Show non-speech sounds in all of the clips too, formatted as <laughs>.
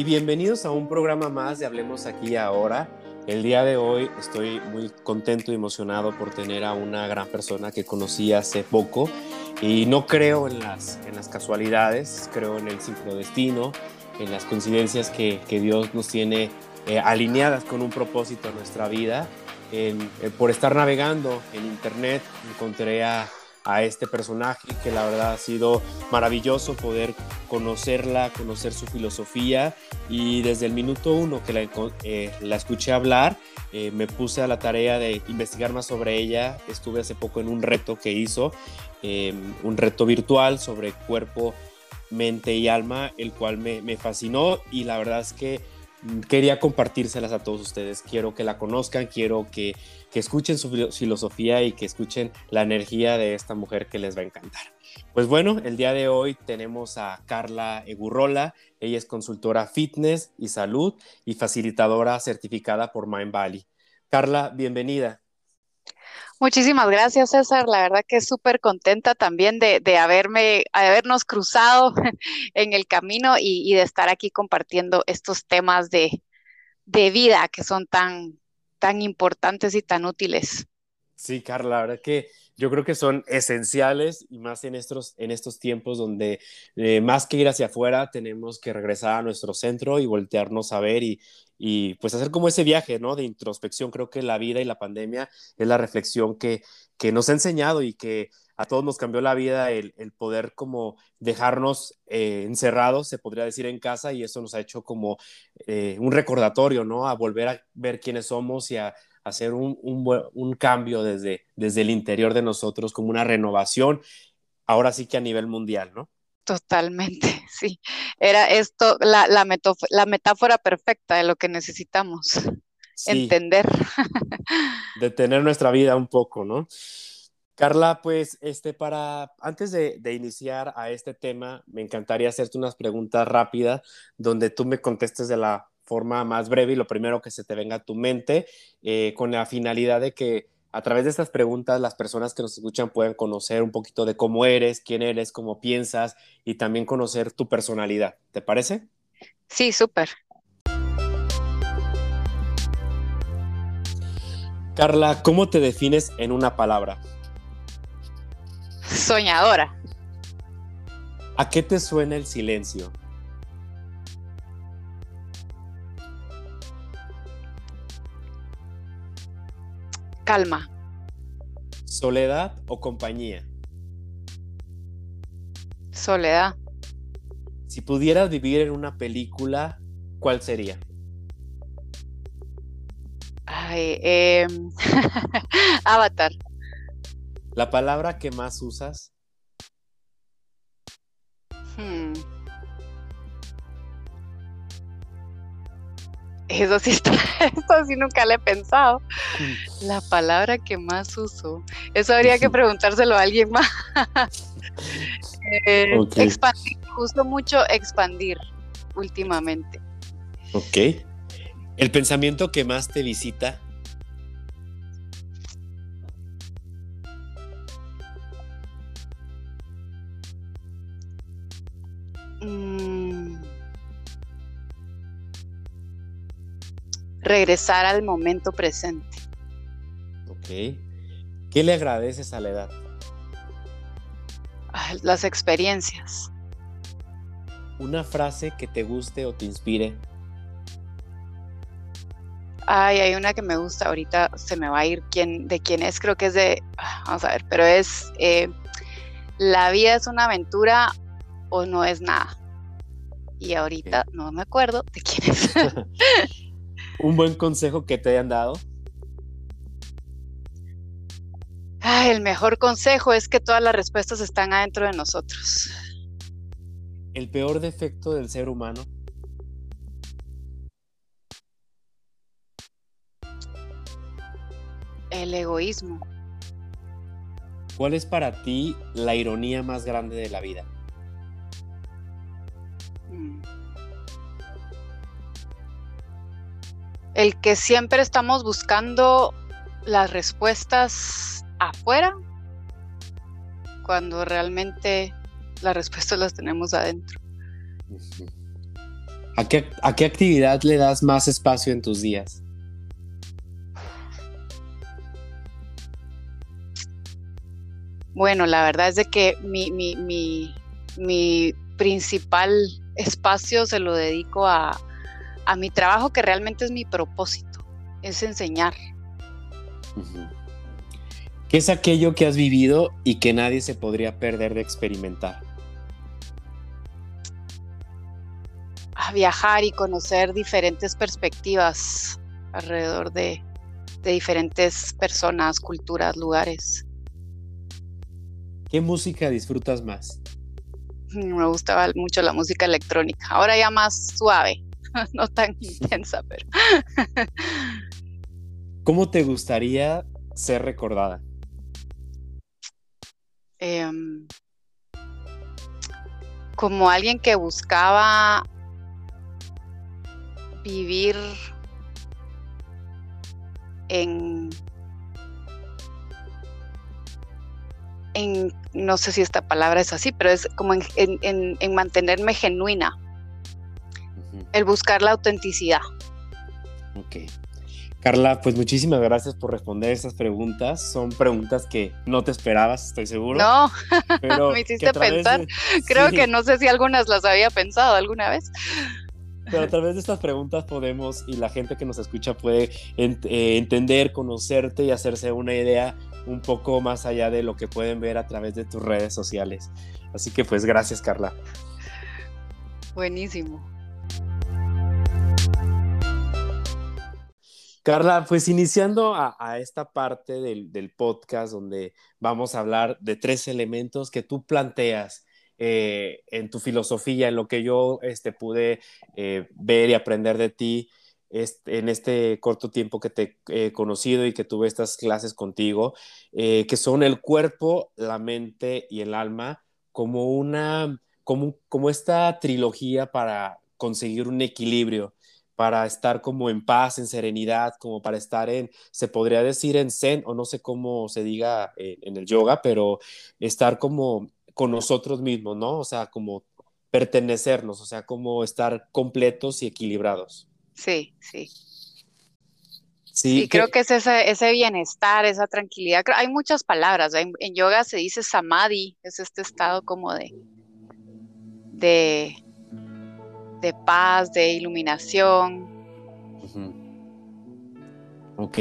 y bienvenidos a un programa más de Hablemos aquí ahora. El día de hoy estoy muy contento y emocionado por tener a una gran persona que conocí hace poco y no creo en las, en las casualidades, creo en el destino, en las coincidencias que, que Dios nos tiene eh, alineadas con un propósito en nuestra vida. Eh, por estar navegando en internet encontré a a este personaje que la verdad ha sido maravilloso poder conocerla, conocer su filosofía y desde el minuto uno que la, eh, escuché hablar eh, me puse a la tarea de investigar más sobre ella. Estuve hace poco en un reto que hizo, em, un reto virtual sobre cuerpo, mente y alma, el cual me, me fascinó y la verdad es que quería compartírselas a todos ustedes. Quiero que la conozcan, quiero que, escuchen su filosofía y que escuchen la energía de esta mujer que les va a encantar. Pues bueno, el día de hoy tenemos a Carla Egurrola. Ella es consultora fitness y salud y facilitadora certificada por Mind Valley. Carla, bienvenida. Muchísimas gracias, César. La verdad que súper contenta también de, haberme, habernos cruzado <laughs> en el camino y, de estar aquí compartiendo estos temas de, vida que son tan, tan importantes y tan útiles. Sí, Carla, la verdad que yo creo que son esenciales y más en estos, en estos tiempos donde eh, más que ir hacia afuera tenemos que regresar a nuestro centro y voltearnos a ver y, y pues hacer como ese viaje, ¿no? De introspección. Creo que la vida y la pandemia es la reflexión que, que nos ha enseñado y que a todos nos cambió la vida el, el poder como dejarnos eh, encerrados, se podría decir, en casa y eso nos ha hecho como eh, un recordatorio, ¿no? A volver a ver quiénes somos y a hacer un, un, un cambio desde, desde el interior de nosotros, como una renovación, ahora sí que a nivel mundial, ¿no? Totalmente, <laughs> sí. Era esto la, la, la metáfora perfecta de lo que necesitamos entender. <laughs> Detener nuestra vida un poco, ¿no? Carla, pues, este, para, antes de, de, iniciar a este tema, me encantaría hacerte unas preguntas rápidas donde tú me contestes de la forma más breve y lo primero que se te venga a tu mente, eh, con la finalidad de que a través de estas preguntas las personas que nos escuchan puedan conocer un poquito de cómo eres, quién eres, cómo piensas y también conocer tu personalidad. ¿Te parece? Sí, súper. Carla, ¿cómo te defines en una palabra? Soñadora. ¿A qué te suena el silencio? Calma. ¿Soledad o compañía? Soledad. Si pudieras vivir en una película, ¿cuál sería? Ay, em, <laughs> Avatar. ¿La palabra que más usas? Hmm. Eso sí está, <laughs> eso sí nunca le he pensado. Mm. La palabra que más uso. Eso habría que preguntárselo a alguien más. <laughs> Eh, expandir, uso mucho expandir últimamente. Ok. ¿El pensamiento que más te visita? Regresar al momento presente. Ok. ¿Qué le agradeces a la edad? Las experiencias. Una frase que te guste o te inspire. Ay, hay una que me gusta, ahorita se me va a ir quién, de quién es, creo que es de, ah, vamos a ver, pero es, eh, la vida es una aventura o no es nada. Y ahorita no me acuerdo de quién es. <laughs> un buen consejo que te hayan dado? el mejor consejo es que todas las respuestas están adentro de nosotros. El peor defecto del ser humano. El egoísmo. ¿Cuál es para ti la ironía más grande de la vida? El que siempre estamos buscando las respuestas afuera cuando realmente las respuestas las tenemos adentro. ¿A qué, ¿A qué actividad le das más espacio en tus días? Bueno, la verdad es de que mi, mi, principal espacio se lo dedico a, a, mi trabajo, que realmente es mi propósito, es enseñar. ¿Qué es aquello que has vivido y que nadie se podría perder de experimentar? A viajar y conocer diferentes perspectivas alrededor de, de diferentes personas, culturas, lugares. ¿Qué música disfrutas más? Me gustaba mucho la música electrónica. Ahora ya más suave, <laughs> no tan intensa, pero. <laughs> ¿Cómo te gustaría ser recordada? Em, como alguien que buscaba vivir en en, no sé si esta palabra es así, pero es como en, mantenerme genuina, el buscar la autenticidad. Ok. Carla, pues muchísimas gracias por responder esas preguntas. Son preguntas que no te esperabas, estoy seguro. No, <laughs> pero me hiciste pensar. Creo que no sé si algunas las había pensado alguna vez. Pero a través de estas preguntas podemos y la gente que nos escucha puede eh, entender, conocerte y hacerse una idea un poco más allá de lo que pueden ver a través de tus redes sociales. Así que pues gracias Carla. Buenísimo. Carla, pues iniciando a, esta parte del, podcast donde vamos a hablar de tres elementos que tú planteas eh, en tu filosofía, en lo que yo este, pude eh, ver y aprender de ti en este corto tiempo que te he conocido y que tuve estas clases contigo, eh, que son el cuerpo, la mente y el alma, como una, como, como esta trilogía para conseguir un equilibrio, para estar como en paz, en serenidad, como para estar en, se podría decir en zen, o no sé cómo se diga en, en el yoga, pero estar como con nosotros mismos, ¿no? O sea, como pertenecernos, o sea, como estar completos y equilibrados. Sí, sí. Sí, creo que es ese, ese, bienestar, esa tranquilidad. Hay muchas palabras. En, yoga se dice samadhi, es este estado como de, de, de paz, de iluminación. Ok.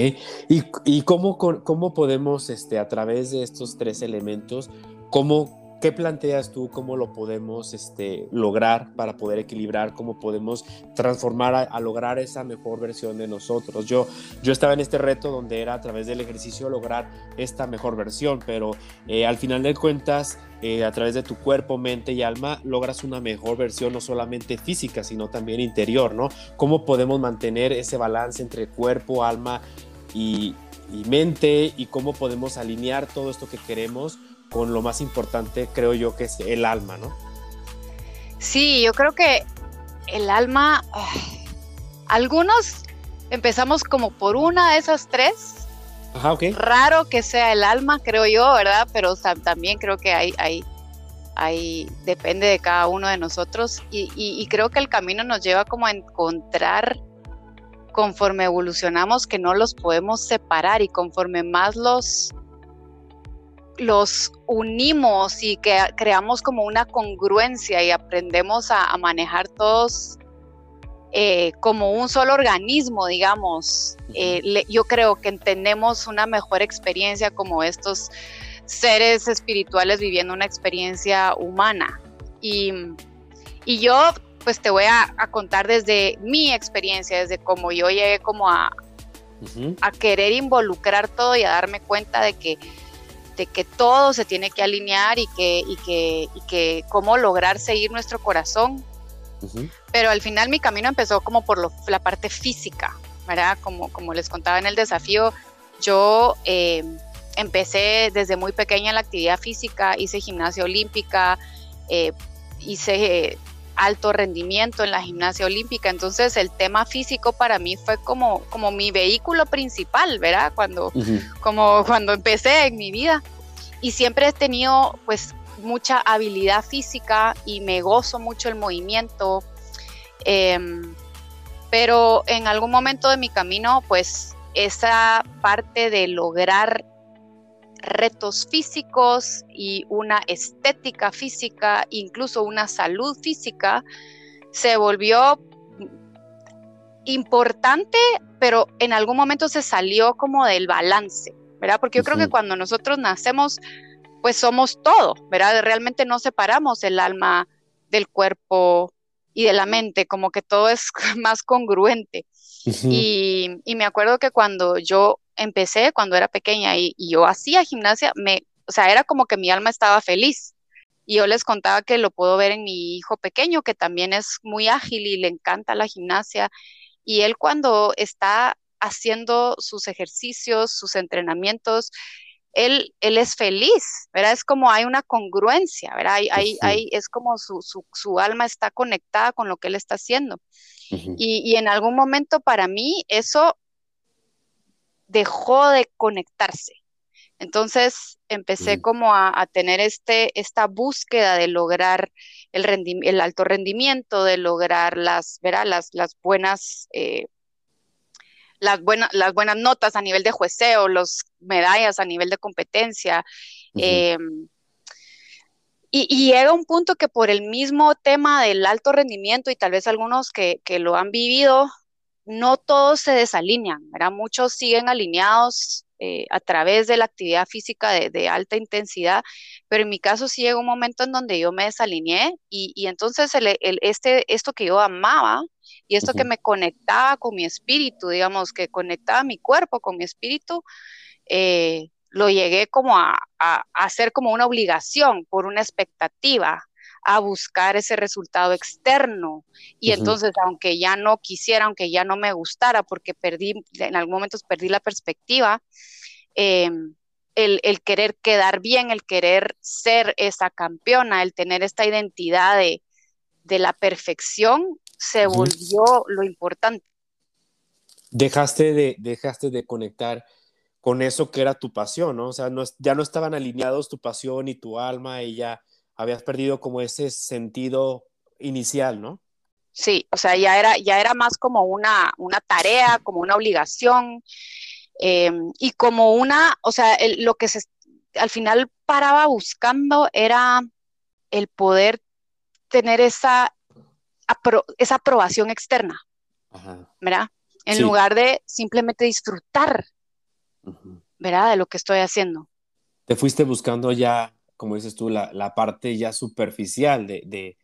¿Y, y cómo, cómo, podemos, este, a través de estos tres elementos, cómo ¿Qué planteas tú? ¿Cómo lo podemos este, lograr para poder equilibrar? ¿Cómo podemos transformar a, lograr esa mejor versión de nosotros? Yo, yo estaba en este reto donde era a través del ejercicio lograr esta mejor versión, pero eh, al final de cuentas, eh, a través de tu cuerpo, mente y alma, logras una mejor versión no solamente física, sino también interior, ¿no? ¿Cómo podemos mantener ese balance entre cuerpo, alma y, y mente y cómo podemos alinear todo esto que queremos? Con lo más importante, creo yo, que es el alma, ¿no? Sí, yo creo que el alma, algunos empezamos como por una de esas tres. Ajá, ok. Raro que sea el alma, creo yo, ¿verdad? Pero también creo que hay, hay, hay depende de cada uno de nosotros y, y creo que el camino nos lleva como a encontrar conforme evolucionamos que no los podemos separar y conforme más los los unimos y que creamos como una congruencia y aprendemos a, manejar todos eh, como un solo organismo, digamos. Eh, yo creo que tenemos una mejor experiencia como estos seres espirituales viviendo una experiencia humana. Y, yo pues te voy a, contar desde mi experiencia, desde cómo yo llegué como a, a querer involucrar todo y a darme cuenta de que que todo se tiene que alinear y que, y que, y que cómo lograr seguir nuestro corazón. Pero al final mi camino empezó como por la parte física, ¿verdad? Como, como les contaba en el desafío, yo eh, empecé desde muy pequeña en la actividad física, hice gimnasia olímpica, eh, hice alto rendimiento en la gimnasia olímpica. Entonces el tema físico para mí fue como, como mi vehículo principal, ¿verdad? Cuando, como cuando empecé en mi vida. Y siempre he tenido pues mucha habilidad física y me gozo mucho el movimiento. Em, pero en algún momento de mi camino, pues esa parte de lograr retos físicos y una estética física, incluso una salud física, se volvió importante, pero en algún momento se salió como del balance, ¿verdad? Porque yo creo que cuando nosotros nacemos, pues somos todo, ¿verdad? Realmente no separamos el alma del cuerpo y de la mente, como que todo es <laughs> más congruente. y, me acuerdo que cuando yo empecé, cuando era pequeña y, yo hacía gimnasia, me, o sea, era como que mi alma estaba feliz. Y yo les contaba que lo puedo ver en mi hijo pequeño, que también es muy ágil y le encanta la gimnasia. Y él cuando está haciendo sus ejercicios, sus entrenamientos, él, él es feliz, ¿verdad? Es como hay una congruencia, ¿verdad? Hay, hay, es como su, su, alma está conectada con lo que él está haciendo. y, y, en algún momento para mí eso dejó de conectarse. Entonces empecé como a, tener este, esta búsqueda de lograr el, el alto rendimiento, de lograr las, las, las buenas... Eh, las, buenas, las buenas notas a nivel de jueceo, las medallas a nivel de competencia. Em, y, llega un punto que por el mismo tema del alto rendimiento y tal vez algunos que, lo han vivido, no todos se desalinean, ¿verdad? Muchos siguen alineados eh, a través de la actividad física de, alta intensidad, pero en mi caso sí llegó un momento en donde yo me desalineé y, entonces el, este, esto que yo amaba, y esto que me conectaba con mi espíritu, digamos, que conectaba mi cuerpo con mi espíritu, eh, lo llegué como a, hacer como una obligación por una expectativa a buscar ese resultado externo. Y entonces, aunque ya no quisiera, aunque ya no me gustara, porque perdí, en algún momento perdí la perspectiva, em, el, el, querer quedar bien, el querer ser esa campeona, el tener esta identidad de, de la perfección, se volvió lo importante. Dejaste de, dejaste de conectar con eso que era tu pasión, ¿no? O sea, no, ya no estaban alineados tu pasión y tu alma y ya habías perdido como ese sentido inicial, ¿no? Sí, o sea, ya era, ya era más como una, una tarea, como una obligación em, y como una, o sea, lo que se, al final paraba buscando era el poder tener esa, esa aprobación externa, ¿verdad? En lugar de simplemente disfrutar, ¿verdad? De lo que estoy haciendo. Te fuiste buscando ya, como dices tú, la, la parte ya superficial de, de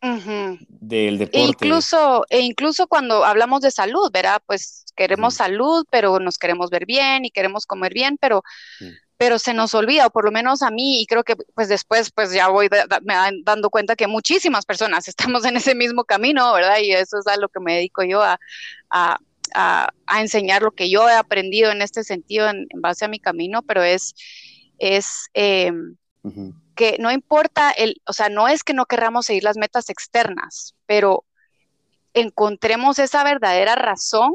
del e deporte. E incluso, e incluso cuando hablamos de salud, ¿verdad? Pues queremos salud, pero nos queremos ver bien y queremos comer bien, pero pero se nos olvida, o por lo menos a mí, y creo que pues después pues ya voy me dando cuenta que muchísimas personas <laughs> estamos en ese mismo camino, ¿verdad? Y eso es a lo que me dedico yo a, a, a, enseñar lo que yo he aprendido en este sentido en, base a mi camino, pero es, es eh, que no importa, el, o sea, no es que no querramos seguir las metas externas, pero encontremos esa verdadera razón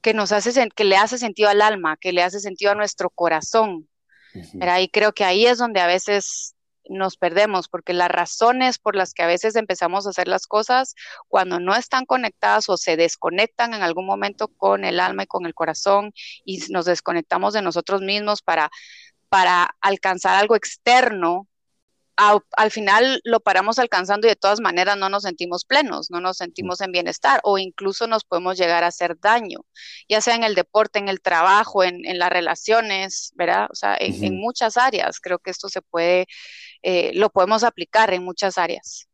que nos hace, que le hace sentido al alma, que le hace sentido a nuestro corazón. Y creo que ahí es donde a veces nos perdemos, porque las razones por las que a veces empezamos a hacer las cosas, cuando no están conectadas o se desconectan en algún momento con el alma y con el corazón y nos desconectamos de nosotros mismos para, para alcanzar algo externo, al final lo paramos alcanzando y de todas maneras no nos sentimos plenos, no nos sentimos en bienestar o incluso nos podemos llegar a hacer daño, ya sea en el deporte, en el trabajo, en, las relaciones, ¿verdad? O sea, en, muchas áreas creo que esto se puede, eh, lo podemos aplicar en muchas áreas.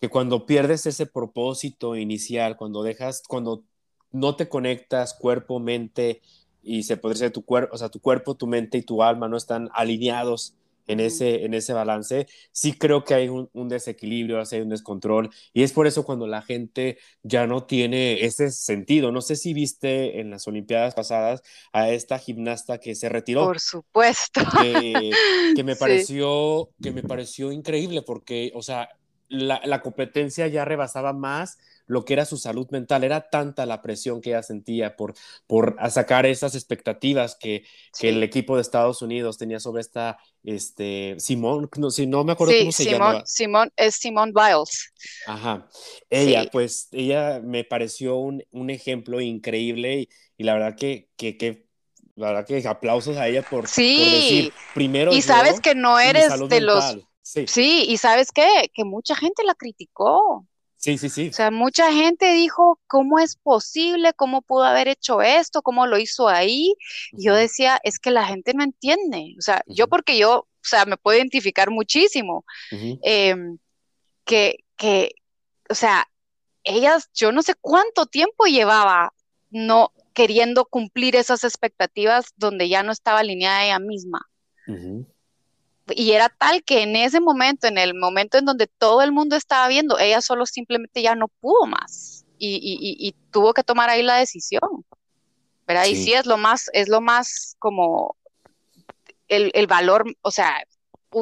Que cuando pierdes ese propósito inicial, cuando dejas, cuando no te conectas cuerpo, mente y se podría ser tu cuerpo, o sea, tu cuerpo, tu mente y tu alma no están alineados en ese, en ese balance, sí creo que hay un, desequilibrio, hay un descontrol, y es por eso cuando la gente ya no tiene ese sentido. No sé si viste en las Olimpiadas pasadas a esta gimnasta que se retiró. Por supuesto. Que, me, <laughs> pareció, que me pareció increíble porque, o sea, la, la competencia ya rebasaba más lo que era su salud mental. Era tanta la presión que ella sentía por, por sacar esas expectativas que, que el equipo de Estados Unidos tenía sobre esta, este, Simón, no, si no me acuerdo cómo se llama. Simón, es Simón Biles. Ajá. Ella, pues, ella me pareció un, un ejemplo increíble y, la verdad que, que, que la verdad que aplausos a ella por, sí. por decir primero. Y sabes que no eres de los Sí. y sabes qué, que mucha gente la criticó. Sí, sí, sí. O sea, mucha gente dijo, ¿cómo es posible? ¿Cómo pudo haber hecho esto? ¿Cómo lo hizo ahí? Y yo decía, es que la gente no entiende. O sea, yo porque yo, o sea, me puedo identificar muchísimo. Em, que, que, o sea, ellas, yo no sé cuánto tiempo llevaba no queriendo cumplir esas expectativas donde ya no estaba alineada ella misma y era tal que en ese momento, en el momento en donde todo el mundo estaba viendo, ella solo simplemente ya no pudo más y, tuvo que tomar ahí la decisión. ¿verdad? Y sí es lo más, es lo más como el, valor, o sea,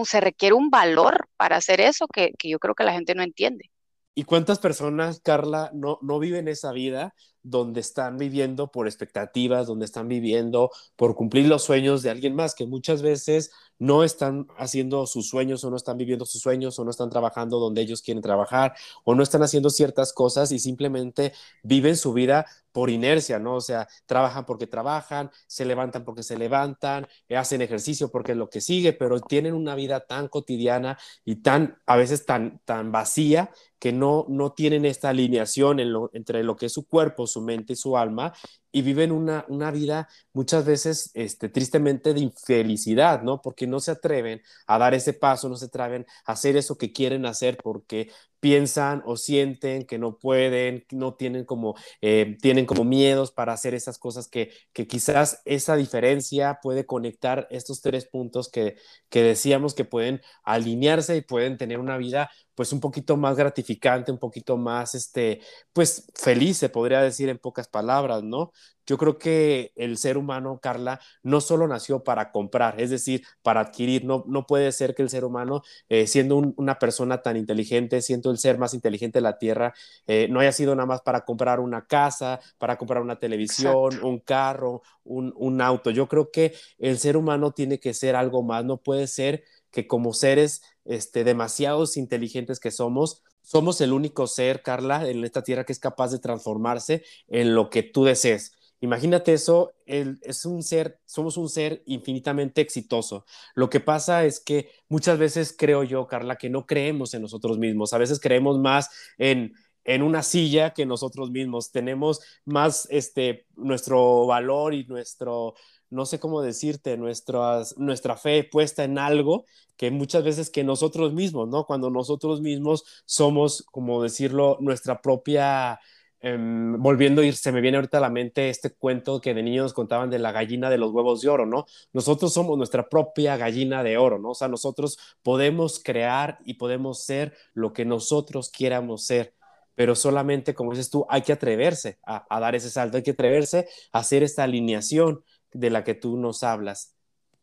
se requiere un valor para hacer eso que, que, yo creo que la gente no entiende. ¿Y cuántas personas, Carla, no, no viven esa vida donde están viviendo por expectativas, donde están viviendo por cumplir los sueños de alguien más, que muchas veces no están haciendo sus sueños o no están viviendo sus sueños o no están trabajando donde ellos quieren trabajar o no están haciendo ciertas cosas y simplemente viven su vida por inercia, ¿no? O sea, trabajan porque trabajan, se levantan porque se levantan, hacen ejercicio porque es lo que sigue, pero tienen una vida tan cotidiana y tan, a veces tan, tan vacía que no, no tienen esta alineación entre lo que es su cuerpo, su mente y su alma y viven una, una vida muchas veces este, tristemente de infelicidad, ¿no? Porque no se atreven a dar ese paso, no se atreven a hacer eso que quieren hacer porque piensan o sienten que no pueden, no tienen como, eh, tienen como miedos para hacer esas cosas que, que quizás esa diferencia puede conectar estos tres puntos que, que decíamos que pueden alinearse y pueden tener una vida pues un poquito más gratificante, un poquito más, este, pues feliz, se podría decir en pocas palabras, ¿no? Yo creo que el ser humano, Carla, no solo nació para comprar, es decir, para adquirir. No, no puede ser que el ser humano, eh, siendo una persona tan inteligente, siendo el ser más inteligente de la Tierra, eh, no haya sido nada más para comprar una casa, para comprar una televisión, un carro, un, un auto. Yo creo que el ser humano tiene que ser algo más, no puede ser que como seres este, demasiados inteligentes que somos, somos el único ser, Carla, en esta tierra que es capaz de transformarse en lo que tú desees. Imagínate eso, es un ser, somos un ser infinitamente exitoso. Lo que pasa es que muchas veces creo yo, Carla, que no creemos en nosotros mismos. A veces creemos más en, en una silla que nosotros mismos. Tenemos más este, nuestro valor y nuestro, no sé cómo decirte, nuestras, nuestra fe puesta en algo que muchas veces que nosotros mismos, ¿no? Cuando nosotros mismos somos, como decirlo, nuestra propia Em, volviendo a ir, se me viene ahorita a la mente este cuento que de niños nos contaban de la gallina de los huevos de oro, ¿no? Nosotros somos nuestra propia gallina de oro, ¿no? O sea, nosotros podemos crear y podemos ser lo que nosotros quieramos ser, pero solamente, como dices tú, hay que atreverse a, dar ese salto, hay que atreverse a hacer esta alineación de la que tú nos hablas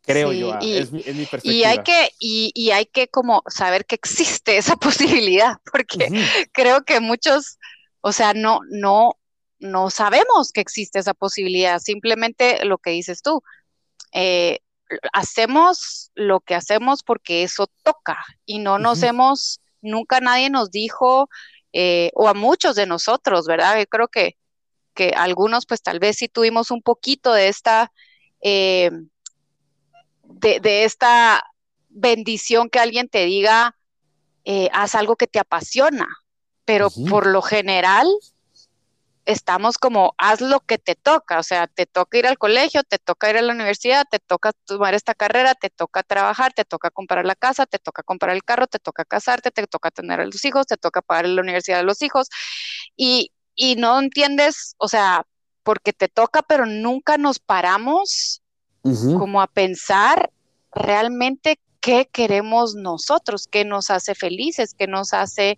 creo yo, y, es, mi, perspectiva. Y hay que, y, hay que como saber que existe esa <laughs> posibilidad, porque creo que muchos o sea, no, no, no sabemos que existe esa posibilidad, simplemente lo que dices tú. Eh, hacemos lo que hacemos porque eso toca y no nos hemos, nunca nadie nos dijo, eh, o a muchos de nosotros, ¿verdad? Yo creo que, que algunos pues tal vez sí tuvimos un poquito de esta, eh, de, de, esta bendición que alguien te diga, haz algo que te apasiona, pero por lo general estamos como, haz lo que te toca, o sea, te toca ir al colegio, te toca ir a la universidad, te toca tomar esta carrera, te toca trabajar, te toca comprar la casa, te toca comprar el carro, te toca casarte, te toca tener a los hijos, te toca pagar la universidad de los hijos, y, y no entiendes, o sea, porque te toca, pero nunca nos paramos como a pensar realmente qué queremos nosotros, qué nos hace felices, qué nos hace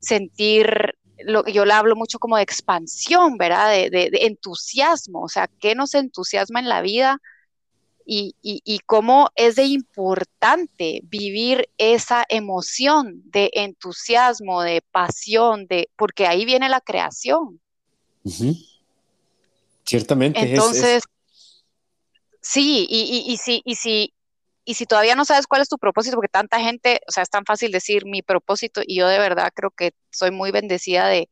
sentir, lo, yo le hablo mucho como de expansión, ¿verdad? De, entusiasmo, o sea, ¿qué nos entusiasma en la vida? y, y, cómo es de importante vivir esa emoción de entusiasmo, de pasión, de, porque ahí viene la creación. Ciertamente. Entonces, sí, y, y, si, y, si, y si todavía no sabes cuál es tu propósito, porque tanta gente, o sea, es tan fácil decir mi propósito, y yo de verdad creo que soy muy bendecida de,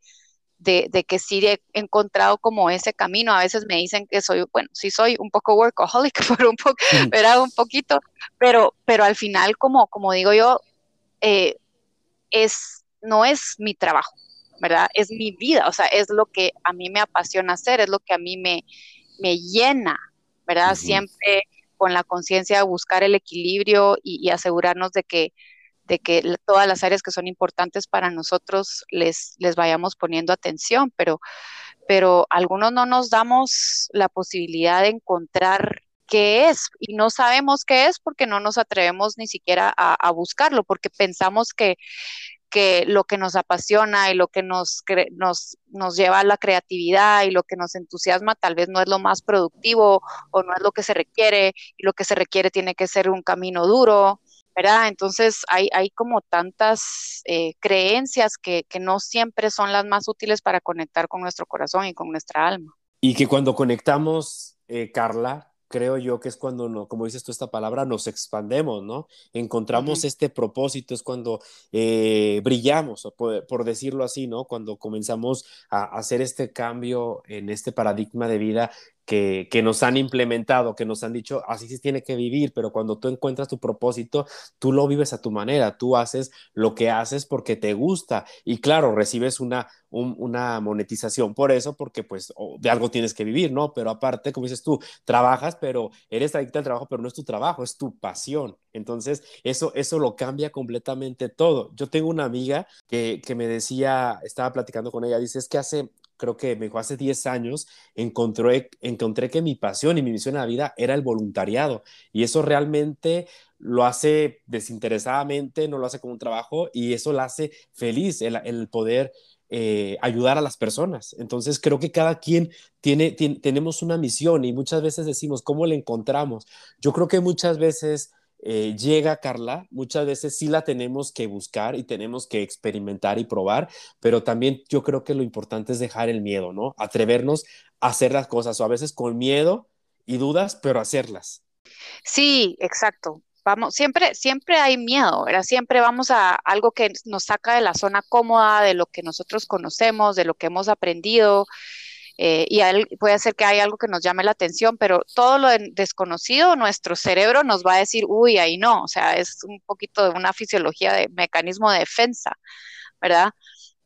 de, que sí he encontrado como ese camino. A veces me dicen que soy, bueno, sí soy un poco workaholic, <laughs> pero un, poco, pero un poquito, pero, pero al final, como, como digo yo, eh, es, no es mi trabajo, ¿verdad? Es mi vida, o sea, es lo que a mí me apasiona hacer, es lo que a mí me, me llena, ¿verdad? Siempre con la conciencia de buscar el equilibrio y asegurarnos de que de que todas las áreas que son importantes para nosotros les, les vayamos poniendo atención, pero, pero algunos no nos damos la posibilidad de encontrar qué es y no sabemos qué es porque no nos atrevemos ni siquiera a, buscarlo, porque pensamos que, que lo que nos apasiona y lo que nos, nos, nos lleva a la creatividad y lo que nos entusiasma tal vez no es lo más productivo o no es lo que se requiere y lo que se requiere tiene que ser un camino duro ¿verdad? Entonces hay, hay como tantas eh, creencias que, que no siempre son las más útiles para conectar con nuestro corazón y con nuestra alma. Y que cuando conectamos, eh, Carla, creo yo que es cuando, no, como dices tú esta palabra, nos expandemos, ¿no? Encontramos este propósito, es cuando eh, brillamos, por, por, decirlo así, ¿no? Cuando comenzamos a hacer este cambio en este paradigma de vida que, nos han implementado, que nos han dicho, así se tiene que vivir, pero cuando tú encuentras tu propósito, tú lo vives a tu manera, tú haces lo que haces porque te gusta y claro, recibes una, una monetización por eso, porque pues de algo tienes que vivir, ¿no? Pero aparte, como dices tú, trabajas, pero eres adicta al trabajo, pero no es tu trabajo, es tu pasión. Entonces, eso, eso lo cambia completamente todo. Yo tengo una amiga que, que me decía, estaba platicando con ella, dice, es que hace creo que me dijo hace 10 años, encontré, encontré que mi pasión y mi misión en la vida era el voluntariado. Y eso realmente lo hace desinteresadamente, no lo hace como un trabajo y eso la hace feliz, el, poder eh, ayudar a las personas. Entonces creo que cada quien tiene, tenemos una misión y muchas veces decimos, ¿cómo la encontramos? Yo creo que muchas veces eh, llega Carla, muchas veces sí la tenemos que buscar y tenemos que experimentar y probar, pero también yo creo que lo importante es dejar el miedo, ¿no? Atrevernos a hacer las cosas o a veces con miedo y dudas, pero hacerlas. Sí, exacto. Vamos, siempre, siempre hay miedo, ¿verdad? Siempre vamos a algo que nos saca de la zona cómoda, de lo que nosotros conocemos, de lo que hemos aprendido. Eh, y puede ser que haya algo que nos llame la atención, pero todo lo desconocido, nuestro cerebro nos va a decir, uy, ahí no, o sea, es un poquito de una fisiología de mecanismo de defensa, ¿verdad?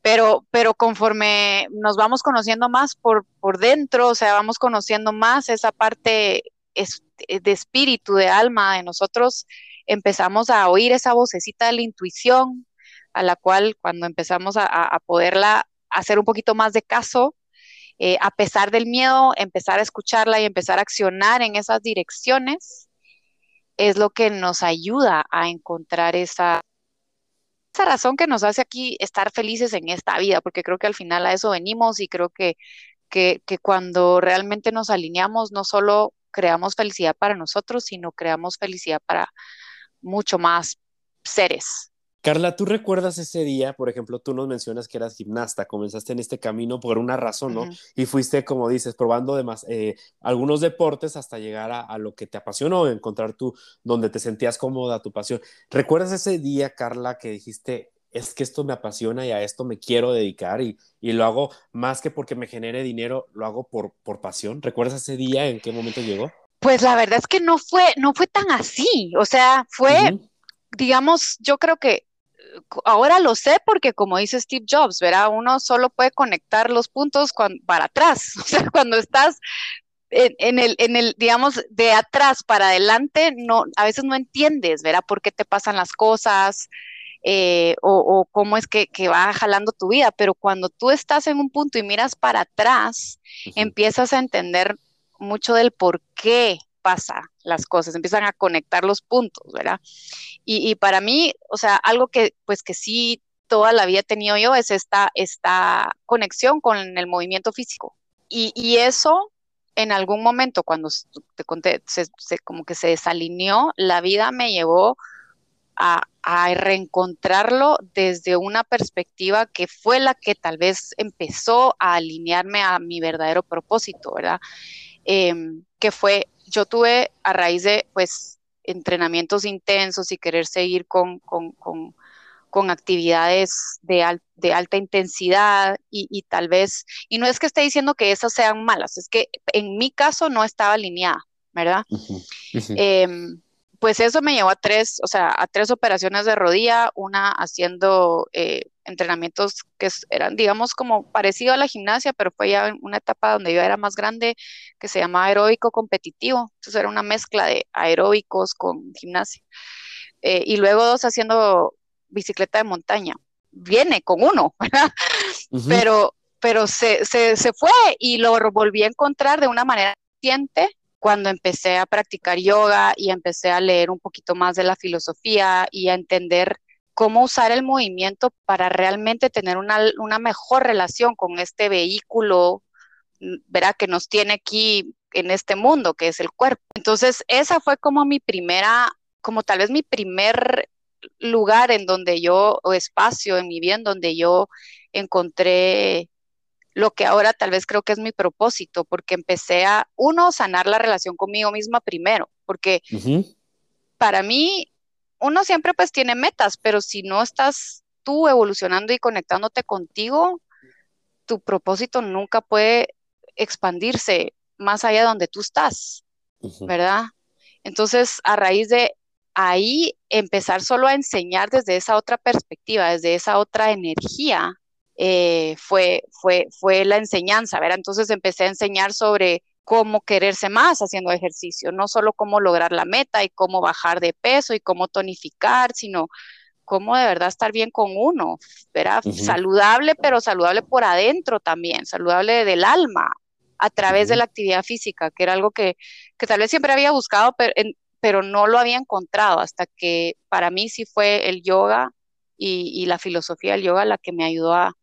Pero, pero conforme nos vamos conociendo más por, por dentro, o sea, vamos conociendo más esa parte de espíritu, de alma de nosotros, empezamos a oír esa vocecita de la intuición, a la cual cuando empezamos a, a poderla hacer un poquito más de caso, eh, a pesar del miedo, empezar a escucharla y empezar a accionar en esas direcciones, es lo que nos ayuda a encontrar esa, esa razón que nos hace aquí estar felices en esta vida, porque creo que al final a eso venimos y creo que, que, que cuando realmente nos alineamos, no solo creamos felicidad para nosotros, sino creamos felicidad para mucho más seres Carla, ¿tú recuerdas ese día? Por ejemplo, tú nos mencionas que eras gimnasta, comenzaste en este camino por una razón, ¿no? Y fuiste, como dices, probando demás, eh, algunos deportes hasta llegar a, lo que te apasionó, encontrar tú donde te sentías cómoda, tu pasión. ¿Recuerdas ese día, Carla, que dijiste, es que esto me apasiona y a esto me quiero dedicar y, lo hago más que porque me genere dinero, lo hago por, por pasión? ¿Recuerdas ese día? ¿En qué momento llegó? Pues la verdad es que no fue, no fue tan así, o sea, fue, digamos, yo creo que ahora lo sé porque como dice Steve Jobs, ¿verdad? Uno solo puede conectar los puntos para atrás, <laughs> o sea, cuando estás en, el, en el, digamos, de atrás para adelante, no, a veces no entiendes, ¿verdad? ¿Por qué te pasan las cosas? Eh, o, cómo es que, va jalando tu vida, pero cuando tú estás en un punto y miras para atrás, empiezas a entender mucho del por qué pasa las cosas, empiezan a conectar los puntos, ¿verdad? Y, para mí, o sea, algo que pues que sí toda la vida he tenido yo es esta, esta conexión con el movimiento físico. Y, eso en algún momento cuando te conté, se, como que se desalineó, la vida me llevó a, reencontrarlo desde una perspectiva que fue la que tal vez empezó a alinearme a mi verdadero propósito, ¿verdad? Em, que fue, yo tuve a raíz de, pues, entrenamientos intensos y querer seguir con, con, con, con actividades de, de, alta intensidad y, y, tal vez, y no es que esté diciendo que esas sean malas, es que en mi caso no estaba alineada, ¿verdad? Em, pues eso me llevó a tres, o sea, a tres operaciones de rodilla, una haciendo eh, entrenamientos que eran, digamos, como parecido a la gimnasia, pero fue ya una etapa donde yo era más grande, que se llamaba aeróbico competitivo. Entonces era una mezcla de aeróbicos con gimnasia. Eh, y luego dos haciendo bicicleta de montaña. Viene con uno, <laughs> ¿verdad? Pero, pero se, se, se fue y lo volví a encontrar de una manera consciente cuando empecé a practicar yoga y empecé a leer un poquito más de la filosofía y a entender cómo usar el movimiento para realmente tener una, una mejor relación con este vehículo, ¿verdad? Que nos tiene aquí en este mundo, que es el cuerpo. Entonces, esa fue como mi primera, como tal vez mi primer lugar en donde yo, o espacio en mi vida en donde yo encontré lo que ahora tal vez creo que es mi propósito, porque empecé a, uno, sanar la relación conmigo misma primero, porque para mí, uno siempre pues tiene metas, pero si no estás tú evolucionando y conectándote contigo, tu propósito nunca puede expandirse más allá de donde tú estás, ¿verdad? Entonces, a raíz de ahí, empezar solo a enseñar desde esa otra perspectiva, desde esa otra energía, eh, fue, fue, fue la enseñanza, ¿verdad? Entonces empecé a enseñar sobre cómo quererse más haciendo ejercicio, no solo cómo lograr la meta y cómo bajar de peso y cómo tonificar, sino cómo de verdad estar bien con uno, ¿verdad? Saludable, pero saludable por adentro también, saludable del alma, a través de la actividad física, que era algo que, que tal vez siempre había buscado, pero, pero, no lo había encontrado hasta que para mí sí fue el yoga y, y la filosofía del yoga la que me ayudó a,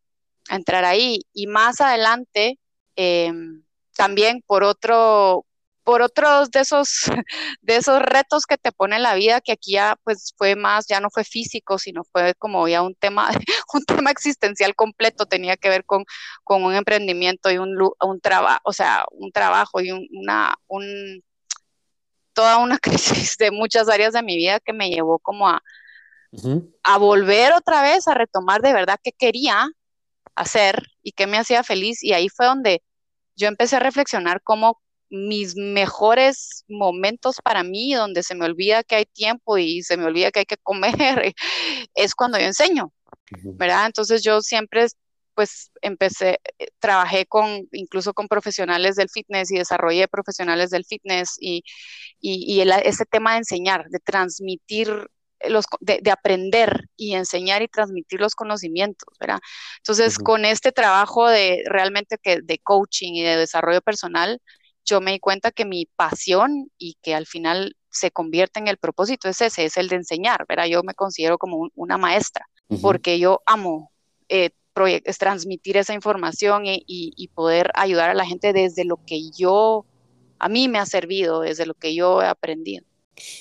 entrar ahí. Y más adelante, em, también por otro, por otros de esos, <laughs> de esos retos que te pone la vida, que aquí ya pues fue más, ya no fue físico, sino fue como ya un tema, <laughs> un tema existencial completo, tenía que ver con, con un emprendimiento y un, un trabajo, o sea, un trabajo y una, un, toda una <laughs> crisis de muchas áreas de mi vida que me llevó como a, a volver otra vez a retomar de verdad qué quería hacer y qué me hacía feliz. Y ahí fue donde yo empecé a reflexionar cómo mis mejores momentos para mí, donde se me olvida que hay tiempo y se me olvida que hay que comer, <laughs> es cuando yo enseño, ¿verdad? Entonces yo siempre, pues empecé, eh, trabajé con, incluso con profesionales del fitness y desarrollé profesionales del fitness y, y, y ese tema de enseñar, de transmitir los, de, aprender y enseñar y transmitir los conocimientos, ¿verdad? Entonces, con este trabajo de realmente que de coaching y de desarrollo personal, yo me di cuenta que mi pasión y que al final se convierte en el propósito es ese, es el de enseñar, ¿verdad? Yo me considero como una maestra, porque yo amo eh, transmitir esa información y poder ayudar a la gente desde lo que yo, a mí me ha servido, desde lo que yo he aprendido.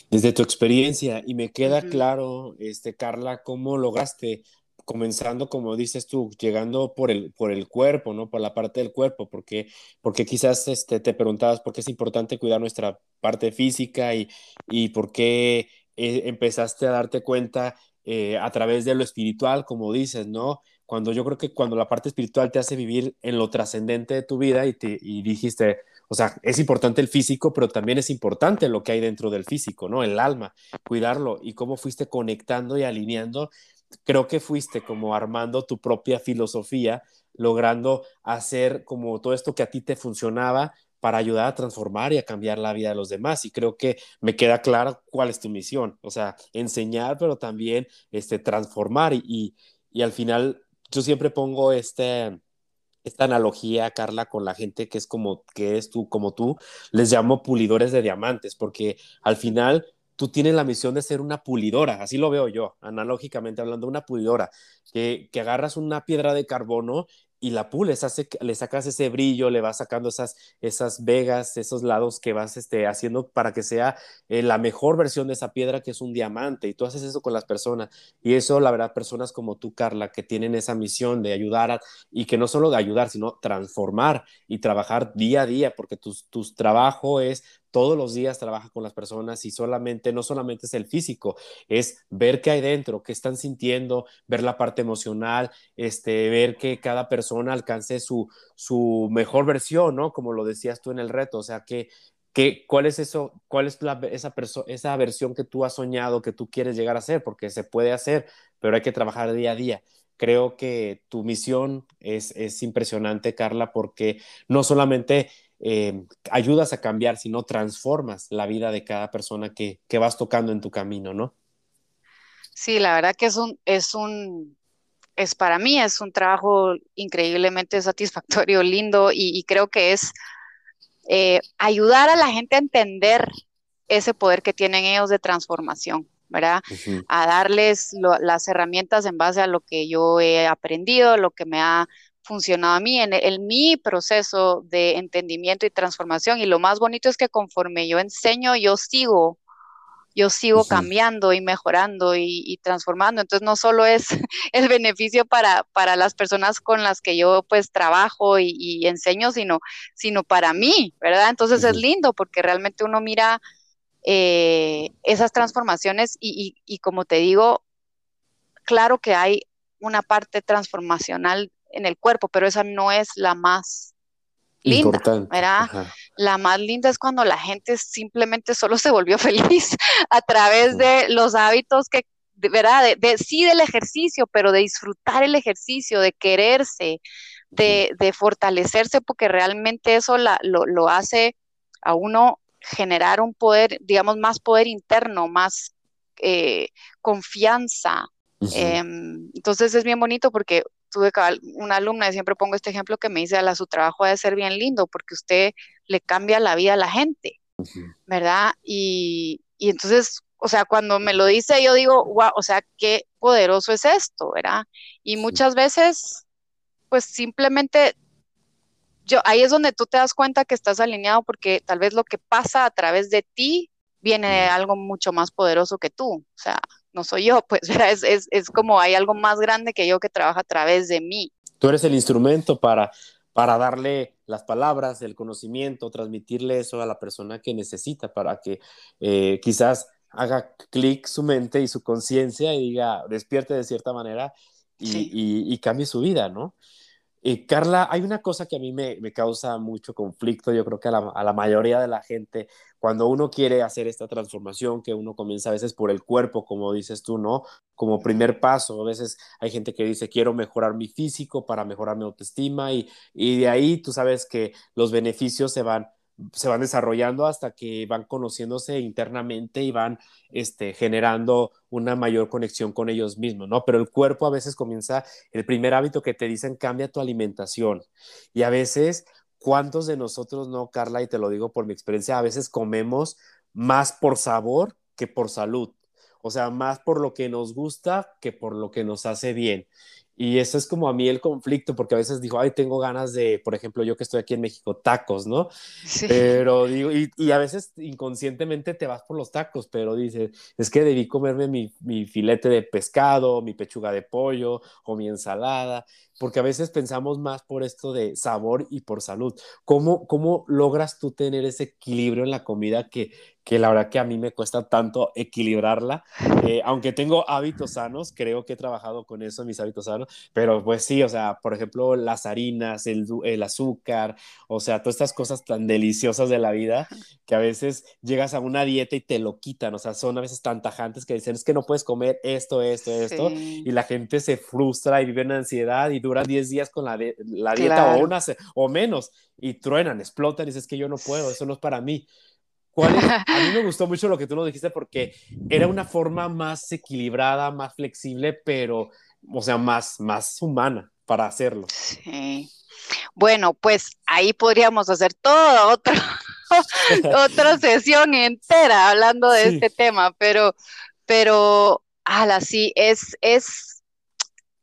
Desde tu experiencia, y me queda claro, este, Carla, cómo lograste, comenzando, como dices tú, llegando por el, por el cuerpo, ¿no? Por la parte del cuerpo, porque, porque quizás este, te preguntabas por qué es importante cuidar nuestra parte física y, y por qué eh, empezaste a darte cuenta eh, a través de lo espiritual, como dices, ¿no? Cuando yo creo que cuando la parte espiritual te hace vivir en lo trascendente de tu vida y, te, y dijiste, o sea, es importante el físico, pero también es importante lo que hay dentro del físico, ¿no? El alma, cuidarlo y cómo fuiste conectando y alineando. Creo que fuiste como armando tu propia filosofía, logrando hacer como todo esto que a ti te funcionaba para ayudar a transformar y a cambiar la vida de los demás. Y creo que me queda claro cuál es tu misión, o sea, enseñar, pero también este, transformar. Y, y, y al final yo siempre pongo este, esta analogía, Carla, con la gente que es como que es tú, como tú, les llamo pulidores de diamantes, porque al final tú tienes la misión de ser una pulidora, así lo veo yo, analógicamente hablando, una pulidora, que, que agarras una piedra de carbono y la pules, hace, le sacas ese brillo, le vas sacando esas, esas vegas, esos lados que vas este, haciendo para que sea eh, la mejor versión de esa piedra que es un diamante. Y tú haces eso con las personas. Y eso, la verdad, personas como tú, Carla, que tienen esa misión de ayudar y que no solo de ayudar, sino transformar y trabajar día a día, porque tu, tu trabajo es todos los días trabaja con las personas y solamente, no solamente es el físico, es ver qué hay dentro, qué están sintiendo, ver la parte emocional, este, ver que cada persona alcance su, su mejor versión, ¿no? Como lo decías tú en el reto, o sea, que, que ¿cuál es eso, cuál es esa, esa versión que tú has soñado, que tú quieres llegar a ser? Porque se puede hacer, pero hay que trabajar día a día creo que tu misión es, es, impresionante, Carla, porque no solamente eh, ayudas a cambiar, sino transformas la vida de cada persona que, que, vas tocando en tu camino, ¿no? Sí, la verdad que es un, es un, es para mí, es un trabajo increíblemente satisfactorio, lindo, y, creo que es eh, ayudar a la gente a entender ese poder que tienen ellos de transformación. ¿verdad? A darles las herramientas en base a lo que yo he aprendido, lo que me ha funcionado a mí en, mi proceso de entendimiento y transformación. Y lo más bonito es que conforme yo enseño, yo sigo, yo sigo cambiando y mejorando y, transformando. Entonces no solo es <laughs> el beneficio para, para las personas con las que yo pues trabajo y, enseño, sino, sino para mí, ¿verdad? Entonces es lindo porque realmente uno mira eh, esas transformaciones y, y como te digo, claro que hay una parte transformacional en el cuerpo, pero esa no es la más linda, ¿verdad? La más linda es cuando la gente simplemente solo se volvió <laughs> feliz a través de los hábitos que, ¿verdad? De, sí del ejercicio, pero de disfrutar el ejercicio, de quererse, de, fortalecerse, porque realmente eso lo, hace a uno generar un poder, digamos, más poder interno, más eh, confianza. Em, entonces es bien bonito porque tuve una alumna, y siempre pongo este ejemplo que me dice, a su trabajo debe ser bien lindo porque usted le cambia la vida a la gente, ¿verdad? Y, entonces, o sea, cuando me lo dice, yo digo, wow, o sea, qué poderoso es esto, ¿verdad? Y muchas veces, pues simplemente, yo, ahí es donde tú te das cuenta que estás alineado porque tal vez lo que pasa a través de ti viene de algo mucho más poderoso que tú, o sea, no soy yo, <laughs> pues es, es, es, como hay algo más grande que yo que trabaja a través de mí. Tú eres el instrumento para, para darle las palabras, el conocimiento, transmitirle eso a la persona que necesita para que eh, quizás haga clic su mente y su conciencia y diga, despierte de cierta manera y, y, cambie su vida, ¿no? Y Carla, hay una cosa que a mí me, me causa mucho conflicto, yo creo que a la, a la, mayoría de la gente cuando uno quiere hacer esta transformación, que uno comienza a veces por el cuerpo, como dices tú, ¿no? Como primer paso, a veces hay gente que dice, quiero mejorar mi físico para mejorar mi autoestima y, y de ahí tú sabes que los beneficios se van se van desarrollando hasta que van conociéndose internamente y van este, generando una mayor conexión con ellos mismos, ¿no? Pero el cuerpo a veces comienza, el primer hábito que te dicen, cambia tu alimentación. Y a veces ¿Cuántos de nosotros no, Carla? Y te lo digo por mi experiencia, a veces comemos más por sabor que por salud. O sea, más por lo que nos gusta que por lo que nos hace bien. Y eso es como a mí el conflicto, porque a veces digo, ay, tengo ganas de, por ejemplo, yo que estoy aquí en México, tacos, ¿no? Sí. Pero digo, y, y, a veces inconscientemente te vas por los tacos, pero dices, es que debí comerme mi, mi filete de pescado, mi pechuga de pollo o mi ensalada porque a veces pensamos más por esto de sabor y por salud. ¿Cómo, cómo logras tú tener ese equilibrio en la comida que, que la verdad que a mí me cuesta tanto equilibrarla? Eh, aunque tengo hábitos sanos, creo que he trabajado con eso, mis hábitos sanos, pero pues sí, o sea, por ejemplo, las harinas, el, el azúcar, o sea, todas estas cosas tan deliciosas de la vida que a veces llegas a una dieta y te lo quitan, o sea, son a veces tan tajantes que dicen, es que no puedes comer esto, esto, esto, y la gente se frustra y vive en ansiedad y duran 10 días con la, la dieta o, una, o menos y truenan, explotan y dices que yo no puedo, eso no es para mí. ¿Cuál A mí me gustó mucho lo que tú nos dijiste porque era una forma más equilibrada, más flexible, pero, o sea, más, más humana para hacerlo. Sí. Bueno, pues ahí podríamos hacer toda <laughs> otra, otra <laughs> sesión entera hablando de este tema, pero, pero, ala, sí, es, es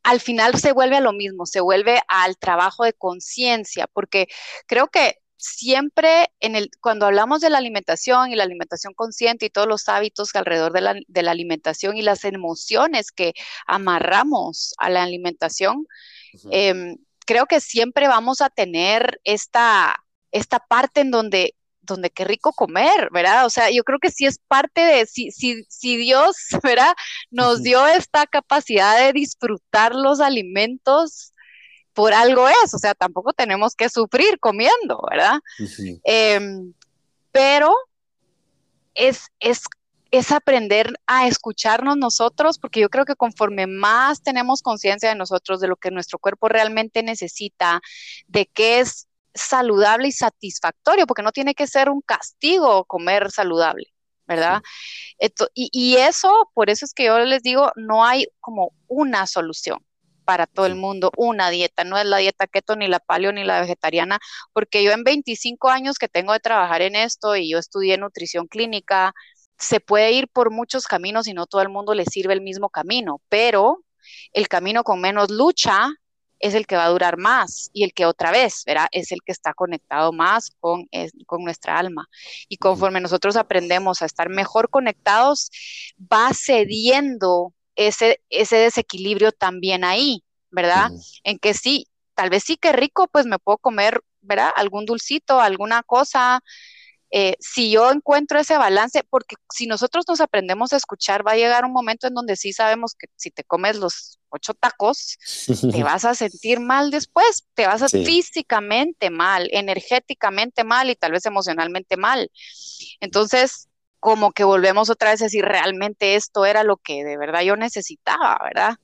al final se vuelve a lo mismo, se vuelve al trabajo de conciencia, porque creo que siempre en el, cuando hablamos de la alimentación y la alimentación consciente y todos los hábitos alrededor de la, de la alimentación y las emociones que amarramos a la alimentación, em, creo que siempre vamos a tener esta, esta parte en donde donde qué rico comer, ¿verdad? O sea, yo creo que sí es parte de, si, si, si Dios, <laughs> ¿verdad? Nos dio esta capacidad de disfrutar los alimentos, por algo es, o sea, tampoco tenemos que sufrir comiendo, ¿verdad? Em, pero es, es, es aprender a escucharnos nosotros, porque yo creo que conforme más tenemos conciencia de nosotros, de lo que nuestro cuerpo realmente necesita, de qué es saludable y satisfactorio, porque no tiene que ser un castigo comer saludable. ¿verdad? y, y, eso, por eso es que yo les digo, no hay como una solución para todo el mundo una dieta, no es la dieta keto ni la paleo ni la vegetariana, porque yo en 25 años que tengo de trabajar en esto y yo estudié nutrición clínica, se puede ir por muchos caminos y no todo el mundo le sirve el mismo camino, pero el camino con menos lucha es el que va a durar más y el que otra vez, ¿verdad? Es el que está conectado más con, con nuestra alma. Y conforme nosotros aprendemos a estar mejor conectados, va cediendo ese, ese desequilibrio también ahí, ¿verdad? En que sí, tal vez sí que rico, pues me puedo comer, ¿verdad? Algún dulcito, alguna cosa. Eh, si yo encuentro ese balance, porque si nosotros nos aprendemos a escuchar, va a llegar un momento en donde sí sabemos que si te comes los ocho tacos, te <laughs> vas a sentir mal después, te vas a físicamente mal, energéticamente mal y tal vez emocionalmente mal. Entonces, como que volvemos otra vez a decir, realmente esto era lo que de verdad yo necesitaba, ¿verdad?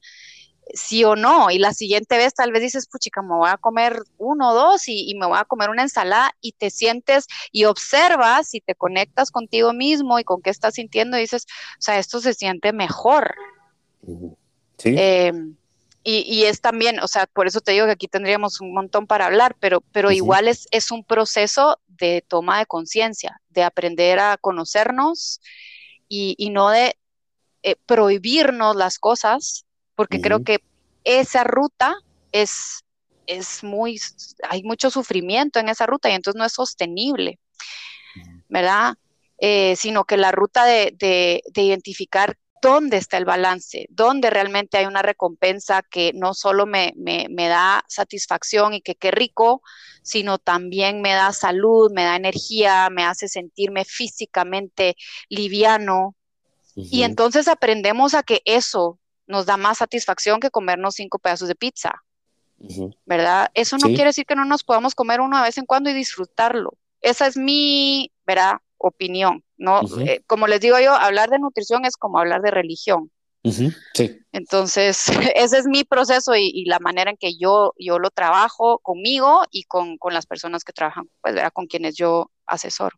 Sí o no. Y la siguiente vez tal vez dices, puchica, me voy a comer uno o dos y, me voy a comer una ensalada y te sientes y observas y te conectas contigo mismo y con qué estás sintiendo y dices, o sea, esto se siente mejor. Sí. Em, y, es también, o sea, por eso te digo que aquí tendríamos un montón para hablar, pero, pero igual es, es un proceso de toma de conciencia, de aprender a conocernos y, no de eh, prohibirnos las cosas, porque creo que esa ruta es, es muy, hay mucho sufrimiento en esa ruta y entonces no es sostenible, ¿verdad? Eh, sino que la ruta de, de, de identificar dónde está el balance, dónde realmente hay una recompensa que no solo me, da satisfacción y que qué rico, sino también me da salud, me da energía, me hace sentirme físicamente liviano. Y entonces aprendemos a que eso nos da más satisfacción que comernos cinco pedazos de pizza. ¿Verdad? Eso no quiere decir que no nos podamos comer uno de vez en cuando y disfrutarlo. Esa es mi, ¿verdad? opinión, ¿no? Eh, como les digo yo, hablar de nutrición es como hablar de religión. Sí. Entonces, <laughs> ese es mi proceso y, la manera en que yo, yo lo trabajo conmigo y con, las personas que trabajan, pues, ¿verdad? con quienes yo asesoro.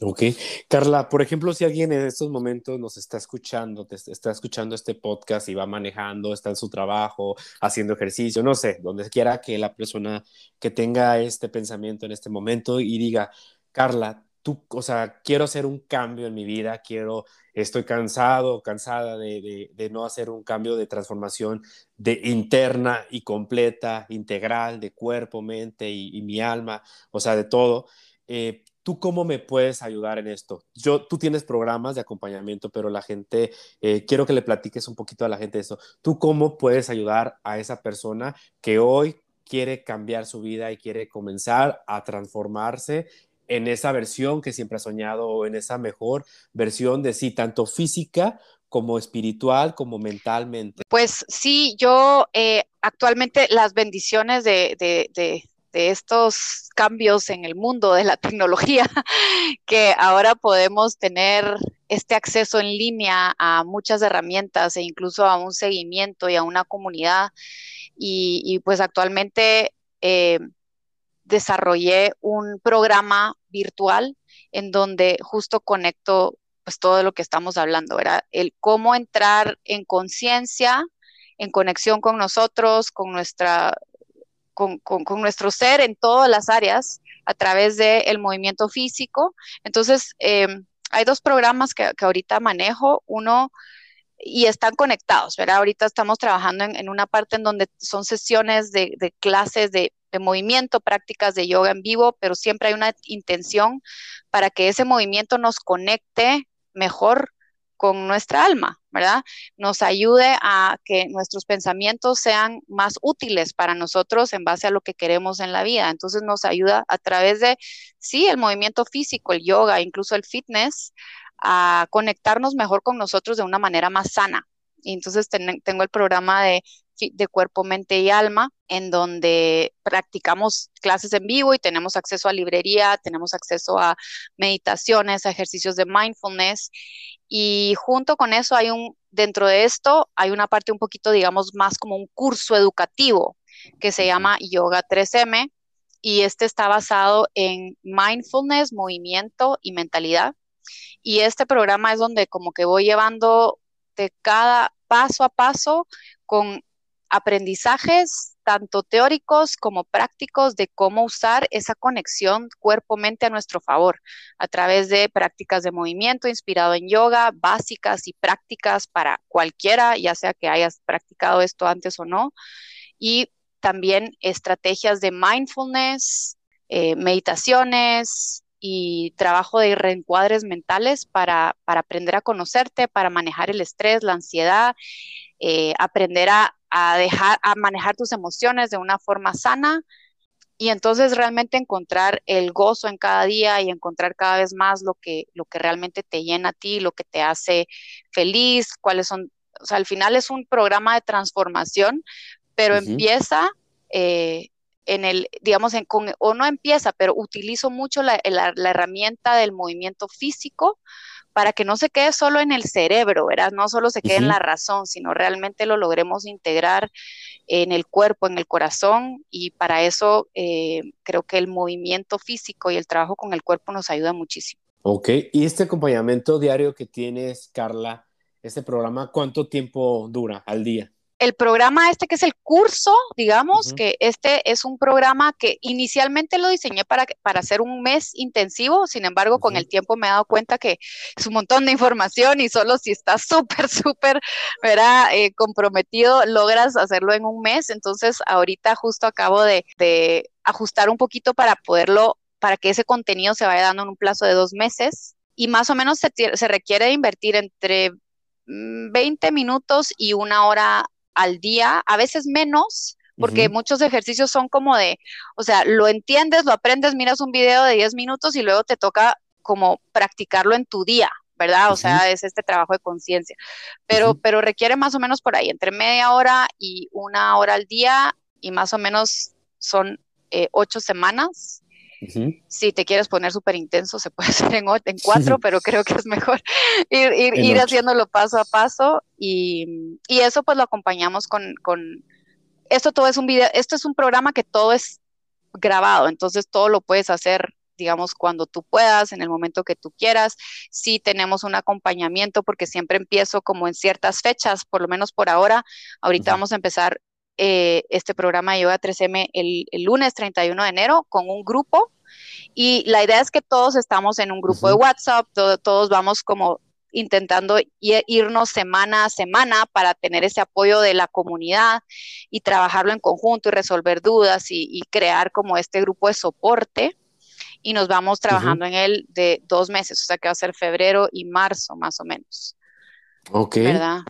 Ok. Carla, por ejemplo, si alguien en estos momentos nos está escuchando, te está escuchando este podcast y va manejando, está en su trabajo, haciendo ejercicio, no sé, donde quiera que la persona que tenga este pensamiento en este momento y diga, Carla, o sea, quiero hacer un cambio en mi vida, quiero, estoy cansado, cansada de, no hacer un cambio de transformación de interna y completa, integral, de cuerpo, mente y, mi alma, o sea, de todo. Eh, ¿Tú cómo me puedes ayudar en esto? Yo, tú tienes programas de acompañamiento, pero la gente, eh, quiero que le platiques un poquito a la gente de esto. ¿Tú cómo puedes ayudar a esa persona que hoy quiere cambiar su vida y quiere comenzar a transformarse en esa versión que siempre ha soñado o en esa mejor versión de sí, tanto física como espiritual, como mentalmente? Pues sí, yo eh, actualmente las bendiciones de, estos cambios en el mundo de la tecnología, <laughs> que ahora podemos tener este acceso en línea a muchas herramientas e incluso a un seguimiento y a una comunidad. Y, pues actualmente eh, desarrollé un programa virtual en donde justo conecto pues todo lo que estamos hablando, ¿verdad? El cómo entrar en conciencia, en conexión con nosotros, con nuestra, con, nuestro ser en todas las áreas a través del movimiento físico. Entonces, em, hay dos programas que, que ahorita manejo. Uno y están conectados, ¿verdad? Ahorita estamos trabajando en, una parte en donde son sesiones de, clases de, de, movimiento, prácticas de yoga en vivo, pero siempre hay una intención para que ese movimiento nos conecte mejor con nuestra alma, ¿verdad? Nos ayude a que nuestros pensamientos sean más útiles para nosotros en base a lo que queremos en la vida. Entonces nos ayuda a través de, sí, el movimiento físico, el yoga, incluso el fitness, a conectarnos mejor con nosotros de una manera más sana. Y entonces tengo el programa de, de cuerpo, mente y alma, en donde practicamos clases en vivo y tenemos acceso a librería, tenemos acceso a meditaciones, a ejercicios de mindfulness. Y junto con eso hay un, dentro de esto hay una parte un poquito, digamos, más como un curso educativo que se llama Yoga 3M y este está basado en mindfulness, movimiento y mentalidad. Y este programa es donde como que voy llevando de cada paso a paso con aprendizajes tanto teóricos como prácticos de cómo usar esa conexión cuerpo-mente a nuestro favor a través de prácticas de movimiento inspirado en yoga, básicas y prácticas para cualquiera, ya sea que hayas practicado esto antes o no, y también estrategias de mindfulness, eh, meditaciones, y trabajo de reencuadres mentales para, aprender a conocerte, para manejar el estrés, la ansiedad, eh, aprender a, dejar, a manejar tus emociones de una forma sana y entonces realmente encontrar el gozo en cada día y encontrar cada vez más lo que, lo que realmente te llena a ti, lo que te hace feliz, cuáles son, o sea, al final es un programa de transformación, pero empieza eh, en el, digamos, en, con, o no empieza, pero utilizo mucho la, herramienta del movimiento físico para que no se quede solo en el cerebro, ¿verdad? No solo se quede en la razón, sino realmente lo logremos integrar en el cuerpo, en el corazón, y para eso eh, creo que el movimiento físico y el trabajo con el cuerpo nos ayuda muchísimo. Ok, y este acompañamiento diario que tienes, Carla, este programa, ¿cuánto tiempo dura al día? El programa este que es el curso, digamos, que este es un programa que inicialmente lo diseñé para, para hacer un mes intensivo, sin embargo, con el tiempo me he dado cuenta que es un montón de información y solo si estás <laughs> súper, súper, ¿verdad? Eh, comprometido, logras hacerlo en un mes. Entonces, ahorita justo acabo de, de ajustar un poquito para poderlo, para que ese contenido se vaya dando en un plazo de dos meses. Y más o menos se, se requiere invertir entre 20 mm, minutos y una hora al día, a veces menos, porque muchos ejercicios son como de, o sea, lo entiendes, lo aprendes, miras un video de 10 minutos y luego te toca como practicarlo en tu día, ¿verdad? O sea, es este trabajo de conciencia. Pero, pero requiere más o menos por ahí, entre media hora y una hora al día, y más o menos son eh, ocho semanas. Si te quieres poner súper intenso, se puede <laughs> hacer en, en cuatro, <laughs> pero creo que es mejor <laughs> ir, ir, haciéndolo paso a paso y, y, eso pues lo acompañamos con, con, esto todo es un video, esto es un programa que todo es grabado, entonces todo lo puedes hacer digamos, cuando tú puedas, en el momento que tú quieras. Sí tenemos un acompañamiento porque siempre empiezo como en ciertas fechas, por lo menos por ahora. Ahorita vamos a empezar eh, este programa de Yoga 3M el, lunes 31 de enero con un grupo y la idea es que todos estamos en un grupo de WhatsApp, todos vamos como intentando irnos semana a semana para tener ese apoyo de la comunidad y trabajarlo en conjunto y resolver dudas y, crear como este grupo de soporte. Y nos vamos trabajando en él de dos meses, o sea que va a ser febrero y marzo más o menos. Ok. ¿Verdad?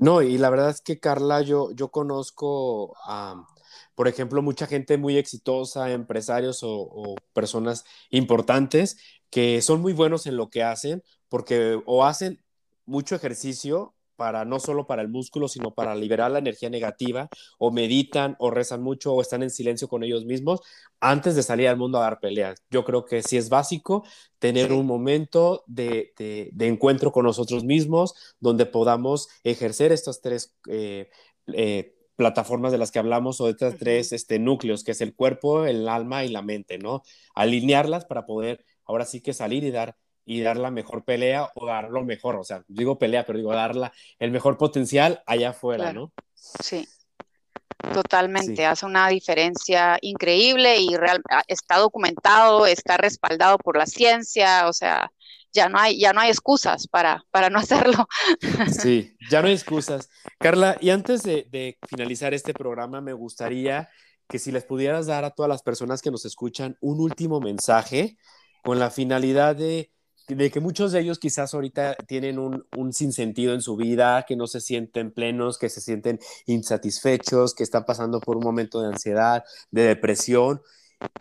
No, y la verdad es que Carla, yo, yo conozco a, por ejemplo, mucha gente muy exitosa, empresarios o, personas importantes que son muy buenos en lo que hacen porque o hacen mucho ejercicio para no solo para el músculo, sino para liberar la energía negativa, o meditan, o rezan mucho, o están en silencio con ellos mismos antes de salir al mundo a dar peleas. Yo creo que sí es básico tener un momento de, encuentro con nosotros mismos, donde podamos ejercer estas tres eh, eh, plataformas de las que hablamos, o estas tres este, núcleos, que es el cuerpo, el alma y la mente, ¿no? Alinearlas para poder ahora sí que salir y dar y dar la mejor pelea o dar lo mejor, o sea, digo pelea, pero digo darla el mejor potencial allá afuera, ¿no? Sí. Totalmente, hace una diferencia increíble y real, ah, está documentado, está respaldado por la ciencia, o sea, ya no hay, ya no hay excusas para, para no <laughs> hacerlo. Sí, ya no hay excusas. Carla, y antes de, de finalizar este programa, me gustaría que si les pudieras dar a todas las personas que nos escuchan un último mensaje con la finalidad de, de que muchos de ellos quizás ahorita tienen un, un, sinsentido en su vida, que no se sienten plenos, que se sienten insatisfechos, que están pasando por un momento de ansiedad, de depresión.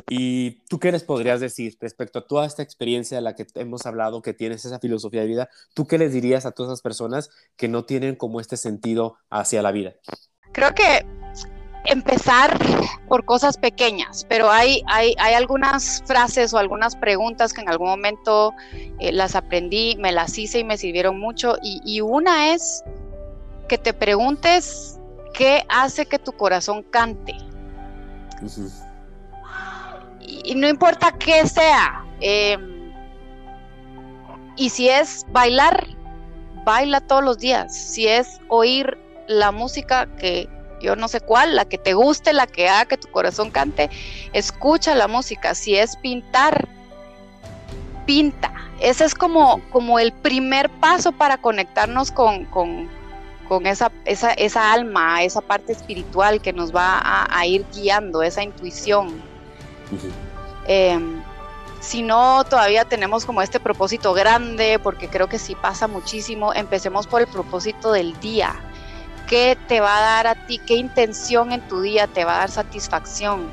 ¿Y tú qué les podrías decir respecto a toda esta experiencia de la que hemos hablado, que tienes esa filosofía de vida? ¿Tú qué les dirías a todas esas personas que no tienen como este sentido hacia la vida? Creo que empezar por cosas pequeñas, pero hay, hay, hay, algunas frases o algunas preguntas que en algún momento eh, las aprendí, me las hice y me sirvieron mucho. Y, una es que te preguntes qué hace que tu corazón cante. Y, no importa qué sea. Eh, y si es bailar, baila todos los días. Si es oír la música que yo no sé cuál, la que te guste, la que haga que tu corazón cante, escucha la música. Si es pintar, pinta. Ese es como, como el primer paso para conectarnos con, con, con esa, esa, esa, alma, esa parte espiritual que nos va a, a ir guiando, esa intuición. Uh -huh. eh, si no, todavía tenemos como este propósito grande, porque creo que sí pasa muchísimo, empecemos por el propósito del día qué te va a dar a ti, qué intención en tu día te va a dar satisfacción,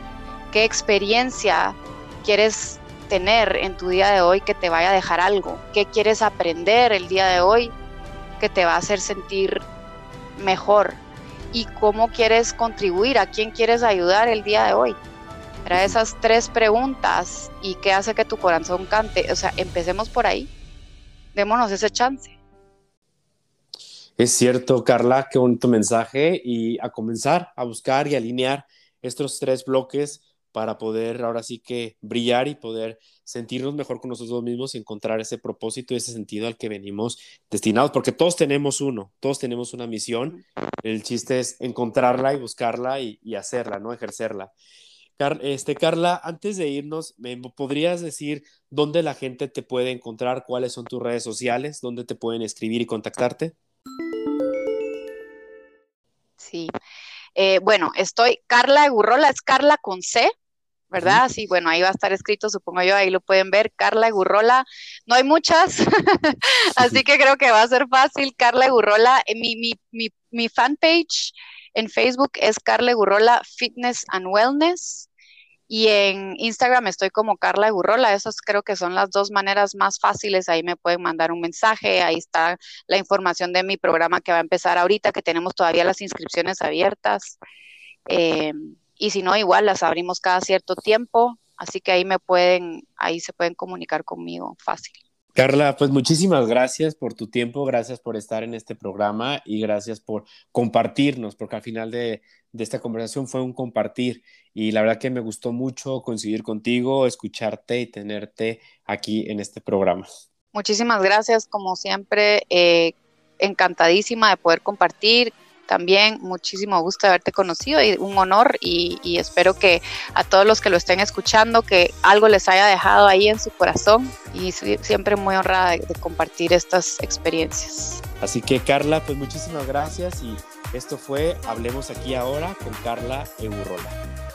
qué experiencia quieres tener en tu día de hoy que te vaya a dejar algo, qué quieres aprender el día de hoy que te va a hacer sentir mejor y cómo quieres contribuir, a quién quieres ayudar el día de hoy. Era esas tres preguntas y qué hace que tu corazón cante. O sea, empecemos por ahí. Démonos ese chance. Es cierto, Carla, qué bonito mensaje y a comenzar a buscar y alinear estos tres bloques para poder ahora sí que brillar y poder sentirnos mejor con nosotros mismos y encontrar ese propósito y ese sentido al que venimos destinados, porque todos tenemos uno, todos tenemos una misión, el chiste es encontrarla y buscarla y, hacerla, ¿no? Ejercerla. Car este, Carla, antes de irnos, ¿me podrías decir dónde la gente te puede encontrar? ¿Cuáles son tus redes sociales? ¿Dónde te pueden escribir y contactarte? Sí. Eh, bueno, estoy, Carla Egurrola, es Carla con C, ¿verdad? Sí, bueno, ahí va a estar escrito, supongo yo, ahí lo pueden ver, Carla Egurrola. No hay muchas, <laughs> así que creo que va a ser fácil, Carla Egurrola. Eh, mi, mi, mi, mi fanpage en Facebook es Carla Egurrola Fitness and Wellness. Y en Instagram estoy como Carla Egurrola. Esas creo que son las dos maneras más fáciles. Ahí me pueden mandar un mensaje. Ahí está la información de mi programa que va a empezar ahorita, que tenemos todavía las inscripciones abiertas. Eh, y si no, igual las abrimos cada cierto tiempo. Así que ahí me pueden, ahí se pueden comunicar conmigo fácil. Carla, pues muchísimas gracias por tu tiempo, gracias por estar en este programa y gracias por compartirnos, porque al final de, de, esta conversación fue un compartir y la verdad que me gustó mucho coincidir contigo, escucharte y tenerte aquí en este programa. Muchísimas gracias, como siempre, eh, encantadísima de poder compartir también muchísimo gusto de haberte conocido y un honor y, y, espero que a todos los que lo estén escuchando que algo les haya dejado ahí en su corazón y siempre muy honrada de, de compartir estas experiencias. Así que Carla, pues muchísimas gracias y esto fue Hablemos aquí ahora con Carla Eurrola.